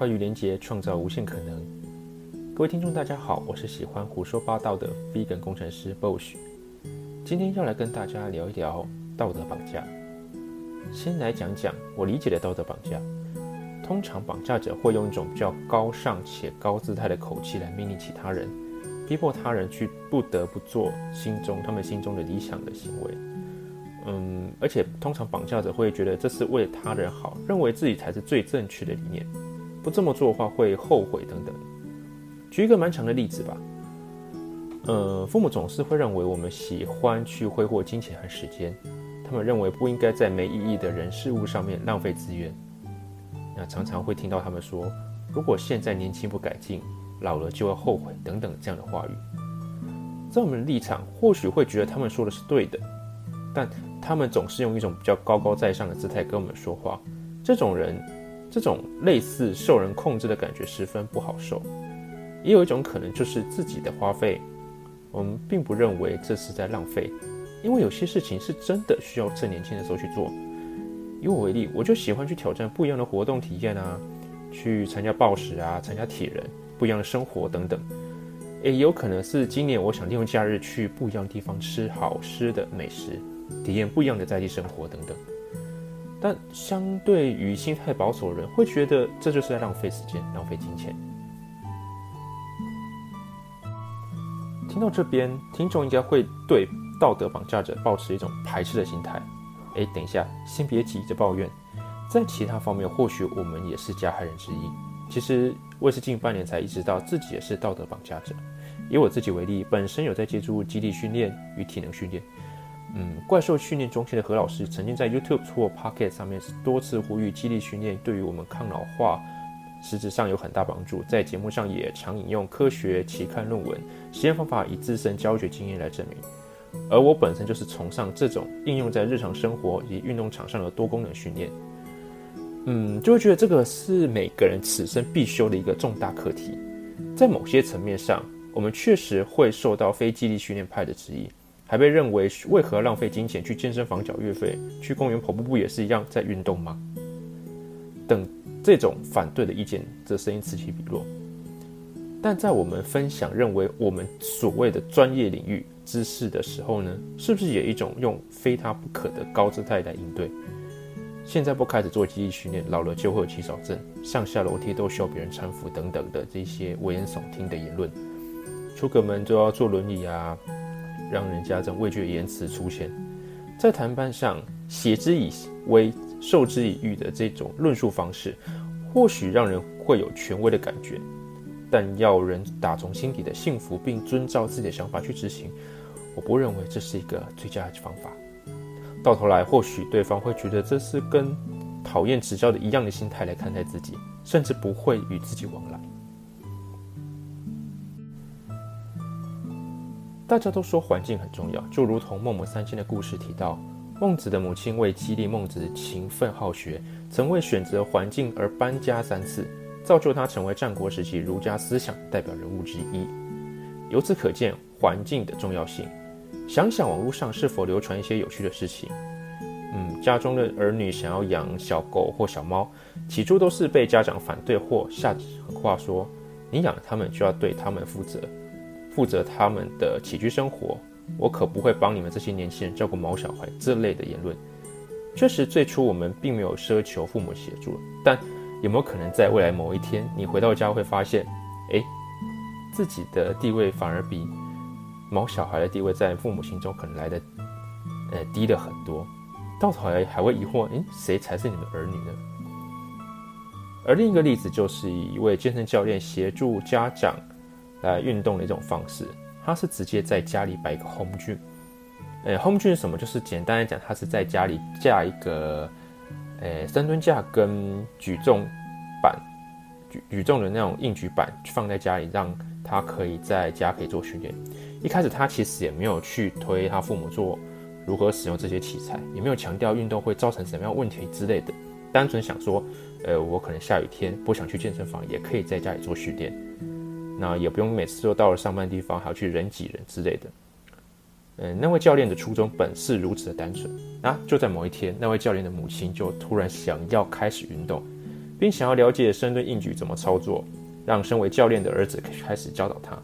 跨域连接，创造无限可能。各位听众，大家好，我是喜欢胡说八道的 Vegan 工程师 Bosch。今天要来跟大家聊一聊道德绑架。先来讲讲我理解的道德绑架。通常绑架者会用一种比较高尚且高姿态的口气来命令其他人，逼迫他人去不得不做心中他们心中的理想的行为。嗯，而且通常绑架者会觉得这是为他人好，认为自己才是最正确的理念，不这么做的话会后悔等等。举一个蛮长的例子吧，呃，父母总是会认为我们喜欢去挥霍金钱和时间，他们认为不应该在没意义的人事物上面浪费资源。那常常会听到他们说，如果现在年轻不改进，老了就要后悔等等这样的话语。在我们的立场，或许会觉得他们说的是对的。但他们总是用一种比较高高在上的姿态跟我们说话，这种人，这种类似受人控制的感觉十分不好受。也有一种可能就是自己的花费，我们并不认为这是在浪费，因为有些事情是真的需要趁年轻的时候去做。以我为例，我就喜欢去挑战不一样的活动体验啊，去参加暴食啊，参加铁人，不一样的生活等等。也有可能是今年我想利用假日去不一样的地方吃好吃的美食。体验不一样的在地生活等等，但相对于心态保守的人，会觉得这就是在浪费时间、浪费金钱。听到这边，听众应该会对道德绑架者保持一种排斥的心态。哎，等一下，先别急着抱怨，在其他方面，或许我们也是加害人之一。其实我也是近半年才意识到自己也是道德绑架者。以我自己为例，本身有在接触基地训练与体能训练。嗯，怪兽训练中心的何老师曾经在 YouTube 或 Pocket 上面多次呼吁，激励训练对于我们抗老化实质上有很大帮助。在节目上也常引用科学期刊论文、实验方法，以自身教学经验来证明。而我本身就是崇尚这种应用在日常生活以及运动场上的多功能训练。嗯，就会觉得这个是每个人此生必修的一个重大课题。在某些层面上，我们确实会受到非激励训练派的质疑。还被认为为何浪费金钱去健身房缴月费，去公园跑步不也是一样在运动吗？等这种反对的意见，这声音此起彼落。但在我们分享认为我们所谓的专业领域知识的时候呢，是不是也一种用非他不可的高姿态来应对？现在不开始做记忆训练，老了就会有肌少症，上下楼梯都需要别人搀扶等等的这些危言耸听的言论，出个门就要坐轮椅啊。让人家这种畏惧的言辞出现，在谈判上挟之以威、授之以欲的这种论述方式，或许让人会有权威的感觉，但要人打从心底的幸福并遵照自己的想法去执行，我不认为这是一个最佳的方法。到头来，或许对方会觉得这是跟讨厌指教的一样的心态来看待自己，甚至不会与自己往来。大家都说环境很重要，就如同孟母三迁的故事提到，孟子的母亲为激励孟子勤奋好学，曾为选择环境而搬家三次，造就他成为战国时期儒家思想代表人物之一。由此可见环境的重要性。想想网络上是否流传一些有趣的事情？嗯，家中的儿女想要养小狗或小猫，起初都是被家长反对或下狠话说：“你养了他们就要对他们负责。”负责他们的起居生活，我可不会帮你们这些年轻人照顾毛小孩。这类的言论，确实最初我们并没有奢求父母协助，但有没有可能在未来某一天，你回到家会发现，哎，自己的地位反而比毛小孩的地位在父母心中可能来的，呃，低了很多。到头来还会疑惑，诶，谁才是你们儿女呢？而另一个例子就是一位健身教练协助家长。来运动的一种方式，他是直接在家里摆一个 home gym。诶，home gym 是什么？就是简单来讲，他是在家里架一个诶深蹲架跟举重板、举举重的那种硬举板放在家里，让他可以在家可以做训练。一开始他其实也没有去推他父母做如何使用这些器材，也没有强调运动会造成什么样问题之类的，单纯想说，呃，我可能下雨天不想去健身房，也可以在家里做训练。那也不用每次都到了上班地方还要去人挤人之类的。嗯，那位教练的初衷本是如此的单纯。那就在某一天，那位教练的母亲就突然想要开始运动，并想要了解深蹲硬举怎么操作，让身为教练的儿子开始教导他。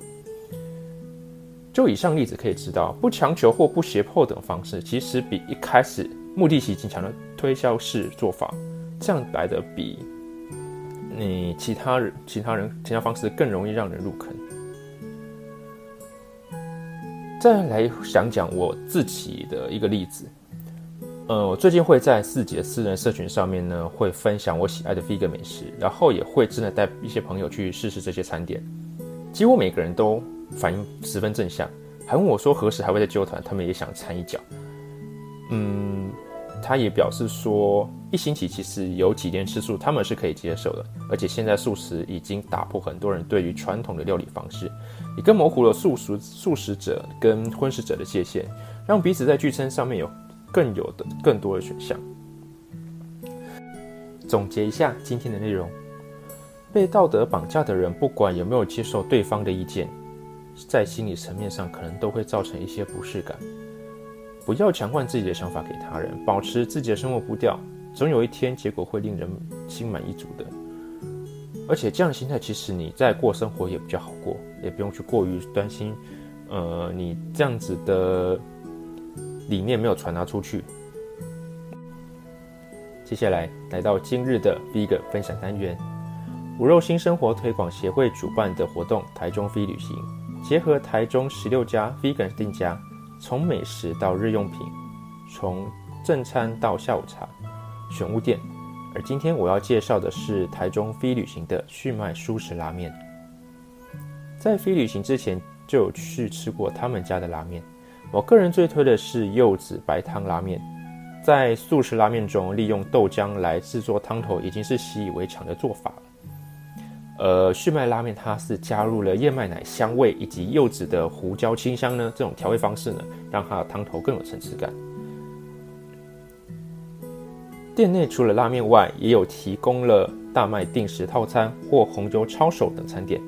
就以上例子可以知道，不强求或不胁迫等方式，其实比一开始目的性极强的推销式做法，这样来的比你其他人、其他人、其他方式更容易让人入坑。再来想讲我自己的一个例子，呃，我最近会在自己的私人社群上面呢，会分享我喜爱的 vegan 美食，然后也会真的带一些朋友去试试这些餐点，几乎每个人都。反应十分正向，还问我说何时还会再揪团，他们也想掺一脚。嗯，他也表示说一星期其实有几天吃素，他们是可以接受的。而且现在素食已经打破很多人对于传统的料理方式，也更模糊了素食素食者跟荤食者的界限，让彼此在聚餐上面有更有的更多的选项。总结一下今天的内容：被道德绑架的人，不管有没有接受对方的意见。在心理层面上，可能都会造成一些不适感。不要强灌自己的想法给他人，保持自己的生活步调，总有一天结果会令人心满意足的。而且这样的心态，其实你在过生活也比较好过，也不用去过于担心。呃，你这样子的理念没有传达出去。接下来来到今日的 Vegan 分享单元：无肉新生活推广协会主办的活动——台中飞旅行。结合台中十六家 vegan 店家，从美食到日用品，从正餐到下午茶，选物店。而今天我要介绍的是台中飞旅行的旭麦舒食拉面。在飞旅行之前就有去吃过他们家的拉面，我个人最推的是柚子白汤拉面。在素食拉面中，利用豆浆来制作汤头，已经是习以为常的做法了。呃，旭麦拉面它是加入了燕麦奶香味以及柚子的胡椒清香呢，这种调味方式呢，让它的汤头更有层次感。店内除了拉面外，也有提供了大麦定时套餐或红酒抄手等餐点。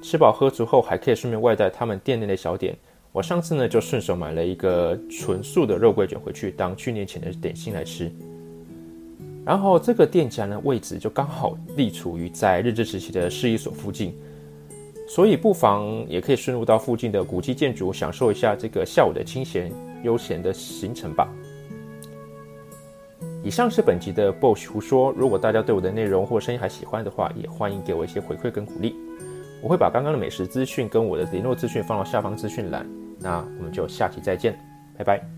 吃饱喝足后，还可以顺便外带他们店内的小点。我上次呢就顺手买了一个纯素的肉桂卷回去当去年前的点心来吃。然后这个店家呢，位置就刚好立处于在日治时期的市役所附近，所以不妨也可以顺路到附近的古迹建筑，享受一下这个下午的清闲悠闲的行程吧。以上是本集的 Boss 胡说，如果大家对我的内容或声音还喜欢的话，也欢迎给我一些回馈跟鼓励。我会把刚刚的美食资讯跟我的联络资讯放到下方资讯栏。那我们就下期再见，拜拜。